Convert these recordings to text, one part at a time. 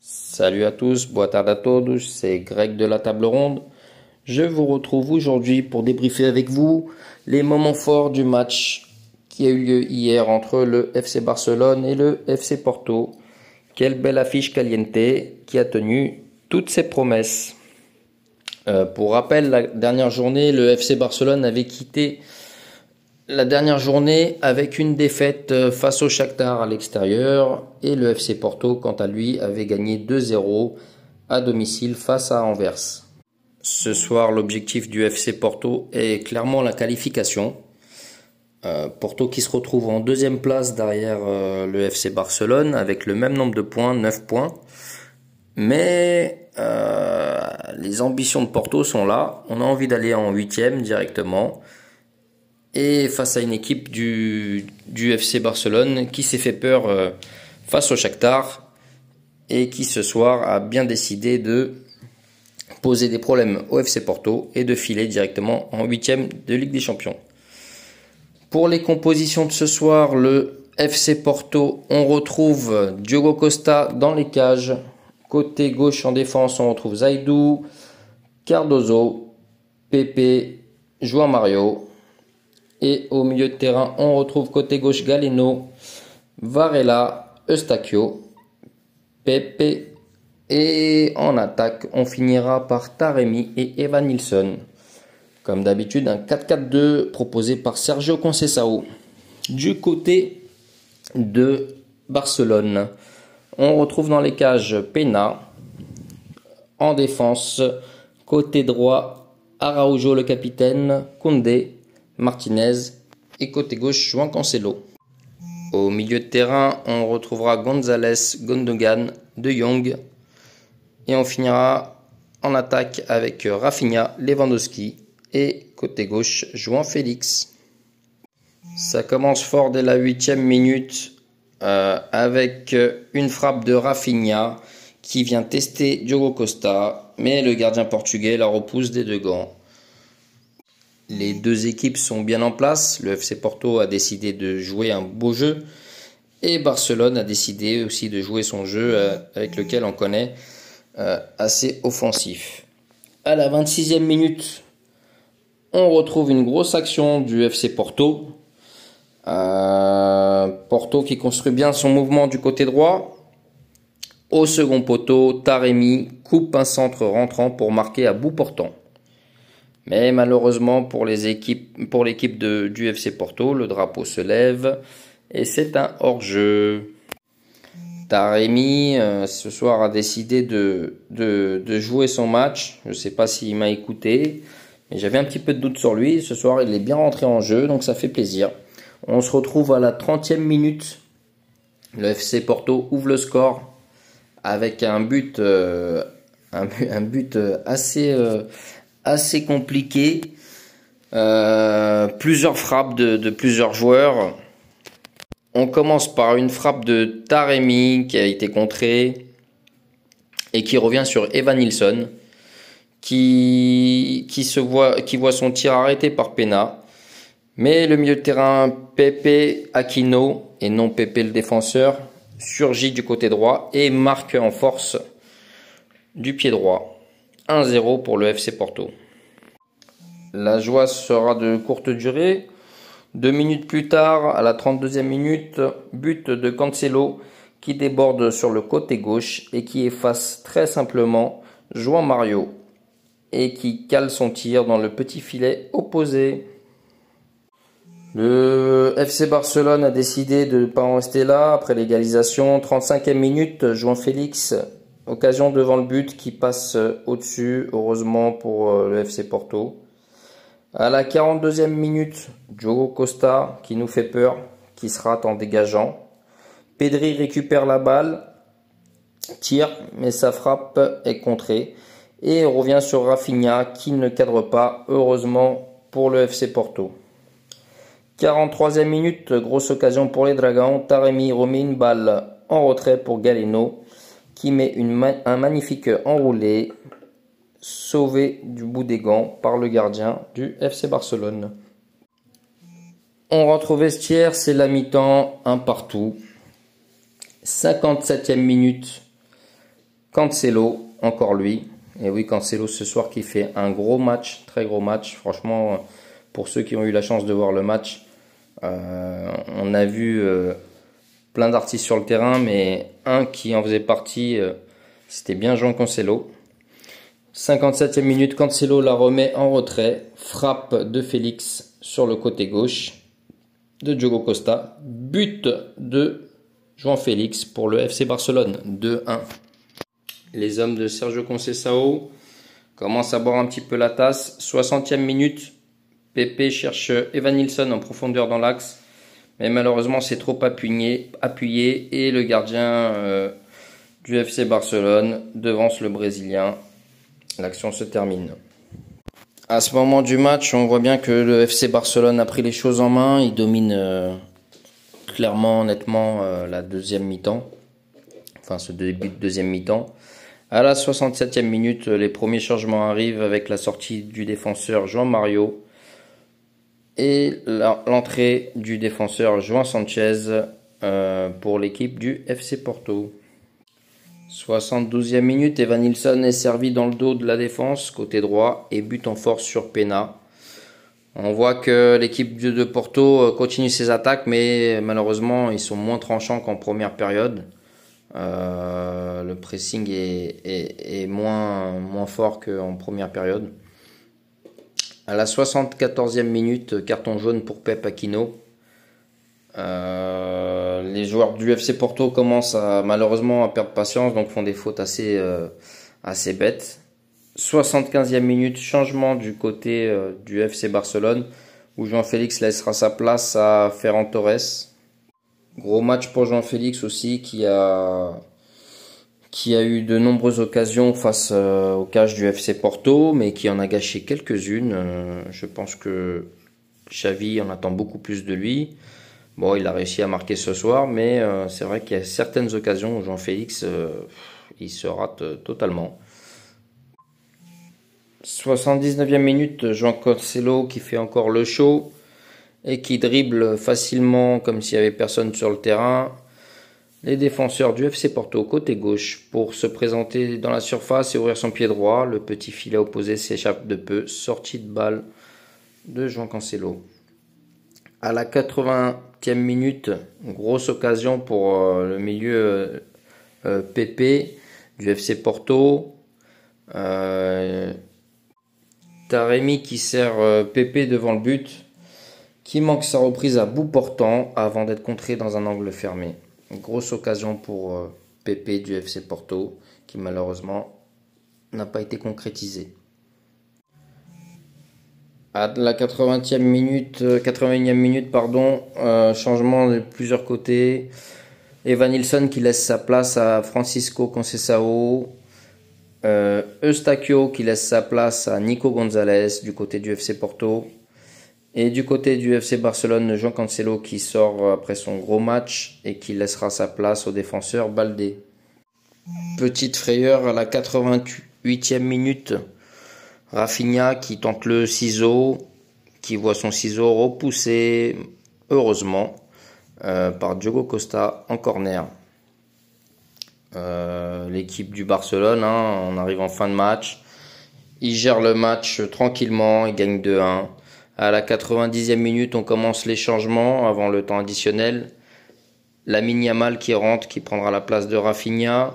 Salut à tous, boa à todos, c'est Greg de la table ronde. Je vous retrouve aujourd'hui pour débriefer avec vous les moments forts du match qui a eu lieu hier entre le FC Barcelone et le FC Porto. Quelle belle affiche caliente qui a tenu toutes ses promesses. Euh, pour rappel, la dernière journée, le FC Barcelone avait quitté la dernière journée avec une défaite euh, face au Shakhtar à l'extérieur et le FC Porto, quant à lui, avait gagné 2-0 à domicile face à Anvers. Ce soir, l'objectif du FC Porto est clairement la qualification. Euh, Porto qui se retrouve en deuxième place derrière le FC Barcelone avec le même nombre de points, 9 points. Mais les ambitions de Porto sont là. On a envie d'aller en huitième directement. Et face à une équipe du, FC Barcelone qui s'est fait peur face au Shakhtar et qui ce soir a bien décidé de poser des problèmes au FC Porto et de filer directement en huitième de Ligue des Champions. Pour les compositions de ce soir, le FC Porto, on retrouve Diogo Costa dans les cages. Côté gauche en défense, on retrouve Zaidou, Cardozo, Pepe, João Mario. Et au milieu de terrain, on retrouve côté gauche Galeno, Varela, Eustachio, Pepe. Et en attaque, on finira par Taremi et Evan Nilsson. Comme d'habitude, un 4-4-2 proposé par Sergio Conceição. Du côté de Barcelone, on retrouve dans les cages Pena. En défense, côté droit, Araujo le capitaine, Condé, Martinez et côté gauche, Juan Cancelo. Au milieu de terrain, on retrouvera González, Gondogan, De Jong et on finira en attaque avec Rafinha, Lewandowski et côté gauche, Jouan Félix. Ça commence fort dès la huitième minute euh, avec une frappe de Rafinha qui vient tester Diogo Costa, mais le gardien portugais la repousse des deux gants. Les deux équipes sont bien en place. Le FC Porto a décidé de jouer un beau jeu et Barcelone a décidé aussi de jouer son jeu euh, avec lequel on connaît euh, assez offensif. À la 26e minute, on retrouve une grosse action du FC Porto. Euh, Porto qui construit bien son mouvement du côté droit. Au second poteau, Taremi coupe un centre rentrant pour marquer à bout portant. Mais malheureusement pour les équipes, pour l'équipe du FC Porto, le drapeau se lève et c'est un hors-jeu. Taremi euh, ce soir a décidé de, jouer son match. Je ne sais pas s'il m'a écouté. Mais j'avais un petit peu de doute sur lui. Ce soir, il est bien rentré en jeu, donc ça fait plaisir. On se retrouve à la 30e minute. Le FC Porto ouvre le score avec un but, euh, euh, assez, euh, assez compliqué. plusieurs frappes de, plusieurs joueurs. On commence par une frappe de Taremi qui a été contrée et qui revient sur Evan Nilsson qui voit son tir arrêté par Pena. Mais le milieu de terrain Pepe Aquino, et non Pepe le défenseur, surgit du côté droit et marque en force du pied droit. 1-0 pour le FC Porto. La joie sera de courte durée. Deux minutes plus tard, à la 32e minute, but de Cancelo qui déborde sur le côté gauche et qui efface très simplement João Mario et qui cale son tir dans le petit filet opposé. Le FC Barcelone a décidé de ne pas en rester là après l'égalisation. 35e minute, João Félix, occasion devant le but qui passe au-dessus, heureusement pour euh, le FC Porto. À la 42e minute, Diogo Costa qui nous fait peur, qui se rate en dégageant. Pedri récupère la balle, tire, mais sa frappe est contrée. Et revient sur Rafinha qui ne cadre pas, heureusement pour le FC Porto. 43e minute, grosse occasion pour les Dragons. Taremi remet une balle en retrait pour Galeno qui met un magnifique enroulé sauvé du bout des gants par le gardien du FC Barcelone. On rentre au vestiaire, c'est la mi-temps, un partout. 57e minute, Cancelo, encore lui. Et oui, Cancelo ce soir qui fait un gros match, très gros match. Franchement, pour ceux qui ont eu la chance de voir le match, on a vu euh, plein d'artistes sur le terrain, mais un qui en faisait partie, euh, c'était bien Jean Cancelo. 57e minute, Cancelo la remet en retrait, frappe de Félix sur le côté gauche de Diogo Costa, but de Jean Félix pour le FC Barcelone 2-1. Les hommes de Sergio Conceição commencent à boire un petit peu la tasse. 60e minute, Pepe cherche Evan Nilsson en profondeur dans l'axe, mais malheureusement c'est trop appuyé, appuyé et le gardien euh, du FC Barcelone devance le Brésilien. L'action se termine. À ce moment du match, on voit bien que le FC Barcelone a pris les choses en main. Il domine euh, clairement, nettement euh, la deuxième mi-temps. Enfin, ce début de deuxième mi-temps. À la 67e minute, les premiers changements arrivent avec la sortie du défenseur Jean Mario et l'entrée du défenseur Juan Sanchez euh, pour l'équipe du FC Porto. 72e minute, Evan Nilsson est servi dans le dos de la défense, côté droit, et but en force sur Pena. On voit que l'équipe de Porto euh, continue ses attaques, mais malheureusement, ils sont moins tranchants qu'en première période. Euh, le pressing est, moins, moins fort qu'en première période. À la 74e minute, carton jaune pour Pep Aquino. Euh, les joueurs du FC Porto commencent malheureusement à perdre patience, donc font des fautes assez, euh, assez bêtes. 75e minute, changement du côté euh, du FC Barcelone, où Jean-Félix laissera sa place à Ferran Torres. Gros match pour Jean-Félix aussi, qui a, qui a eu de nombreuses occasions face au cage du FC Porto, mais qui en a gâché quelques-unes. je pense que Xavi en attend beaucoup plus de lui. Bon, il a réussi à marquer ce soir, mais euh, c'est vrai qu'il y a certaines occasions où Jean-Félix, euh, il se rate euh, totalement. 79e minute, Jean Cancelo qui fait encore le show et qui dribble facilement comme s'il n'y avait personne sur le terrain. Les défenseurs du FC Porto côté gauche pour se présenter dans la surface et ouvrir son pied droit. Le petit filet opposé s'échappe de peu. Sortie de balle de Jean Cancelo. À la 80e minute, grosse occasion pour euh, le milieu euh, PP du FC Porto. Euh, Taremi qui sert PP devant le but, qui manque sa reprise à bout portant avant d'être contré dans un angle fermé. Grosse occasion pour PP du FC Porto, qui malheureusement n'a pas été concrétisée. À la 80e minute, 81e euh, minute, pardon, euh, changement de plusieurs côtés. Evan Nilsson qui laisse sa place à Francisco Concesao. Euh, Eustachio qui laisse sa place à Nico Gonzalez du côté du FC Porto. Et du côté du FC Barcelone, Jean Cancelo qui sort après son gros match et qui laissera sa place au défenseur Baldé. Petite frayeur à la 88e minute. Rafinha qui tente le ciseau, qui voit son ciseau repoussé, heureusement, euh, par Diogo Costa en corner. Euh, l'équipe du Barcelone, hein, on arrive en fin de match. Il gère le match tranquillement, il gagne 2-1. À la 90e minute, on commence les changements avant le temps additionnel. La Yamal qui rentre, qui prendra la place de Rafinha.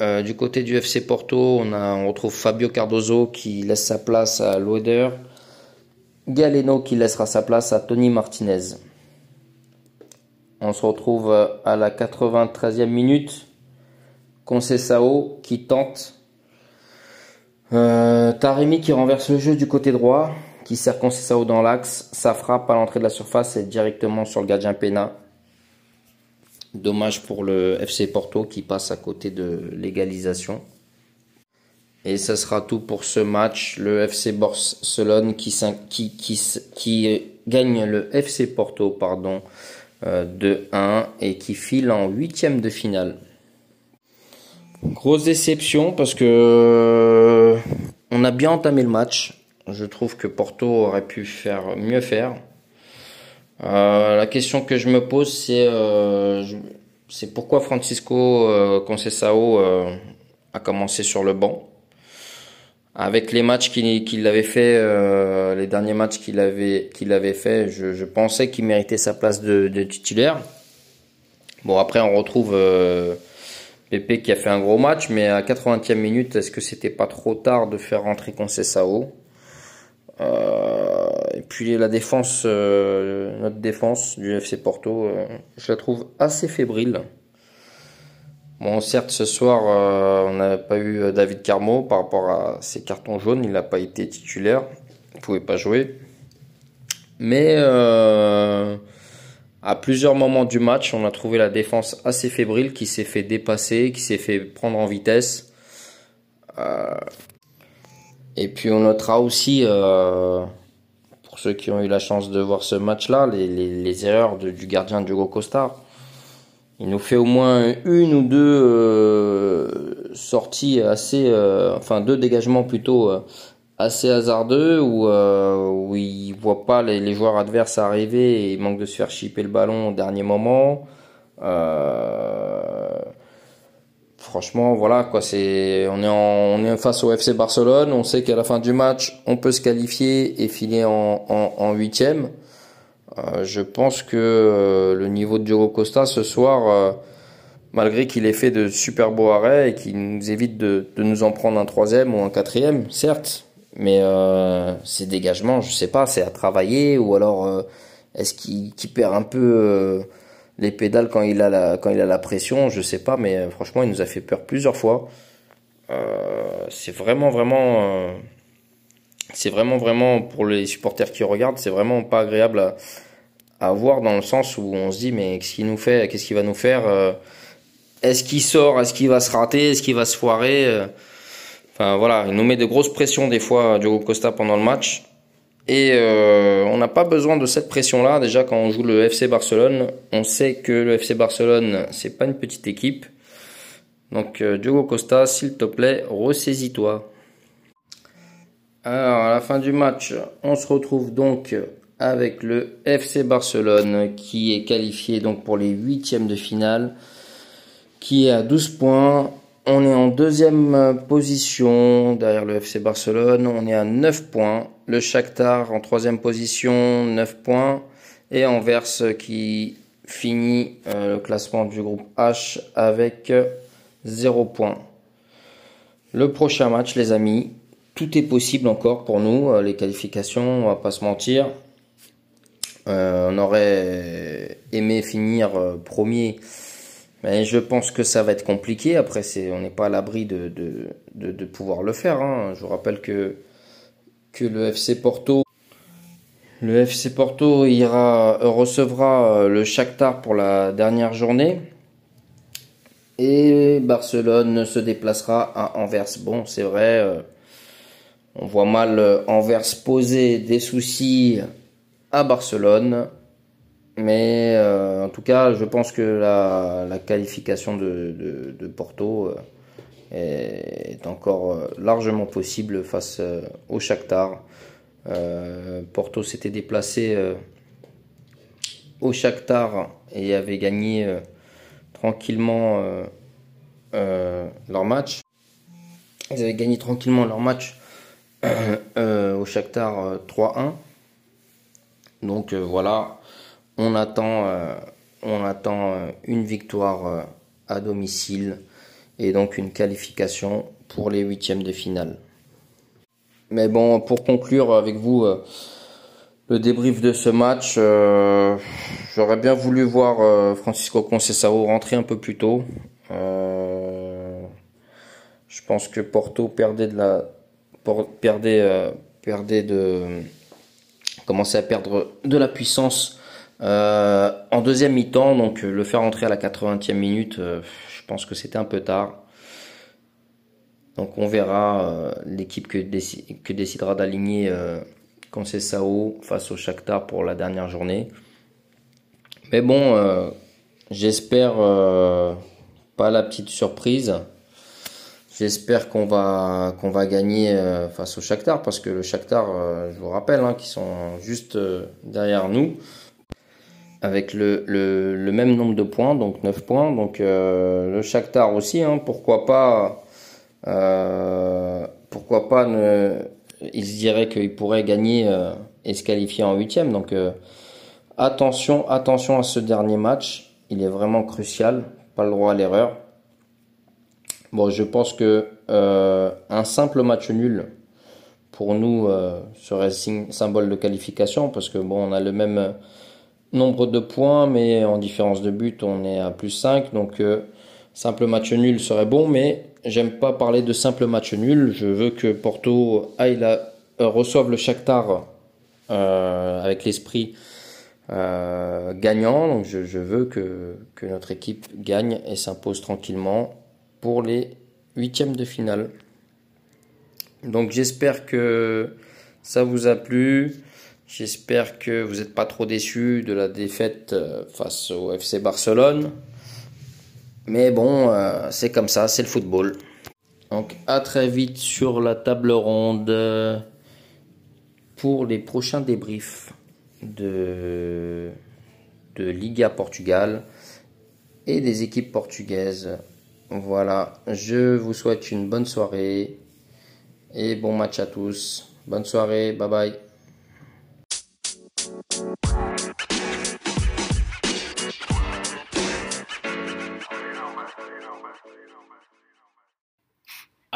Euh, du côté du FC Porto, on, a, retrouve Fabio Cardozo qui laisse sa place à Loeder. Galeno qui laissera sa place à Tony Martinez. On se retrouve à la 93e minute. Concesao qui tente. Euh, Taremi qui renverse le jeu du côté droit, qui sert Concesao dans l'axe. Sa frappe à l'entrée de la surface est directement sur le gardien Pena. Dommage pour le FC Porto qui passe à côté de l'égalisation. Et ça sera tout pour ce match. Le FC Barcelone qui, qui, gagne le FC Porto pardon, euh, de 1 et qui file en huitième de finale. Grosse déception parce que euh, on a bien entamé le match. Je trouve que Porto aurait pu faire mieux faire. la question que je me pose, c'est c'est pourquoi Francisco Concesao a commencé sur le banc? Avec les matchs qu'il avait fait, les derniers matchs qu'il avait qu'il avait fait, je, pensais qu'il méritait sa place de, titulaire. Bon après on retrouve Pepe qui a fait un gros match, mais à 80e minute, est-ce que c'était pas trop tard de faire rentrer Concessao euh, Et puis la défense, euh, notre défense du FC Porto, euh, je la trouve assez fébrile. Bon, certes, ce soir, on n'a pas eu David Carmo par rapport à ses cartons jaunes. Il n'a pas été titulaire. Il pouvait pas jouer. Mais à plusieurs moments du match, on a trouvé la défense assez fébrile, qui s'est fait dépasser, qui s'est fait prendre en vitesse. Euh, et puis on notera aussi, euh, pour ceux qui ont eu la chance de voir ce match-là, les, erreurs du gardien Diogo Costa. Il nous fait au moins une ou deux euh, sorties assez, enfin deux dégagements plutôt assez hasardeux où, euh, où il voit pas les, les, joueurs adverses arriver et il manque de se faire chipper le ballon au dernier moment. Euh, franchement, voilà quoi. C'est on est face au FC Barcelone. On sait qu'à la fin du match, on peut se qualifier et filer en, huitième. Euh, je pense que euh, le niveau de Diogo Costa ce soir, euh, malgré qu'il ait fait de super beaux arrêts et qu'il nous évite de, nous en prendre un troisième ou un quatrième, certes, mais ces dégagements, je sais pas, c'est à travailler ou alors est-ce qu'il perd un peu les pédales quand il a la quand il a la pression, je sais pas, mais euh, franchement, il nous a fait peur plusieurs fois. c'est vraiment vraiment c'est vraiment vraiment pour les supporters qui regardent, c'est vraiment pas agréable à, à, voir dans le sens où on se dit mais qu'est-ce qu'il nous fait, qu'est-ce qu'il va nous faire Est-ce qu'il sort, est-ce qu'il va se rater, est-ce qu'il va se foirer Enfin voilà, il nous met de grosses pressions des fois Diogo Costa pendant le match. Et euh, on n'a pas besoin de cette pression-là. Déjà quand on joue le FC Barcelone, on sait que le FC Barcelone c'est pas une petite équipe. Donc euh, Diogo Costa, s'il te plaît, ressaisis-toi. Alors à la fin du match, on se retrouve donc avec le FC Barcelone qui est qualifié donc pour les huitièmes de finale, qui est à 12 points on est en deuxième position derrière le FC Barcelone. On est à 9 points. Le Shakhtar en troisième position, 9 points. Et Anvers qui finit euh, le classement du groupe H avec 0 points. Le prochain match, les amis, tout est possible encore pour nous. Euh, les qualifications, on va pas se mentir. on aurait aimé finir premier mais je pense que ça va être compliqué. Après, on n'est pas à l'abri de, pouvoir le faire. Hein. Je vous rappelle que, que le FC Porto, le FC Porto ira, recevra euh, le Shakhtar pour la dernière journée. Et Barcelone se déplacera à Anvers. Bon, c'est vrai, euh, on voit mal euh, Anvers poser des soucis à Barcelone. Mais euh, en tout cas, je pense que la, qualification de, Porto euh, est, encore euh, largement possible face au Shakhtar. Porto s'était déplacé au Shakhtar et avait gagné tranquillement leur match. Ils avaient gagné tranquillement leur match au Shakhtar 3-1. Donc voilà, on attend, euh, on attend euh, une victoire euh, à domicile et donc une qualification pour les huitièmes de finale. Mais bon, pour conclure avec vous le débrief de ce match, j'aurais bien voulu voir Francisco Conceição rentrer un peu plus tôt. je pense que Porto perdait de la perdait perdait de commençait à perdre de la puissance euh, en deuxième mi-temps, donc euh, le faire entrer à la 80e minute, euh, pense que c'était un peu tard. Donc on verra l'équipe que, que, décidera d'aligner Sao face au Shakhtar pour la dernière journée. Mais bon, j'espère pas la petite surprise. J'espère qu'on va qu'on va gagner face au Shakhtar parce que le Shakhtar, je vous rappelle, hein, qui sont juste derrière nous. Avec le, le, même nombre de points, donc 9 points. Donc le Shakhtar aussi, hein, pourquoi pas pourquoi pas il se dirait qu'il pourrait gagner et se qualifier en huitième. Donc attention, attention à ce dernier match, il est vraiment crucial, pas le droit à l'erreur. Bon, je pense que euh, un simple match nul pour nous euh, serait symbole de qualification parce que bon, on a le même nombre de points, mais en différence de but, on est à plus 5. Donc, euh, simple match nul serait bon, mais j'aime pas parler de simple match nul. Je veux que Porto aille la, reçoive le Shakhtar avec l'esprit gagnant. Donc, je, je veux que, que notre équipe gagne et s'impose tranquillement pour les huitièmes de finale. Donc j'espère que ça vous a plu. J'espère que vous n'êtes pas trop déçus de la défaite euh, face au FC Barcelone. Mais bon, euh, c'est comme ça, c'est le football. Donc à très vite sur la table ronde pour les prochains débriefs de, de Liga Portugal et des équipes portugaises. Voilà, je vous souhaite une bonne soirée et bon match à tous. Bonne soirée, bye bye.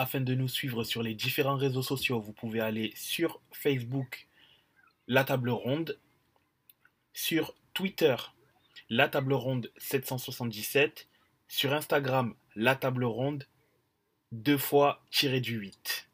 Afin de nous suivre sur les différents réseaux sociaux, vous pouvez aller sur Facebook, La Table Ronde, sur Twitter, La Table Ronde 777, sur Instagram, la table ronde, deux fois tiré du 8.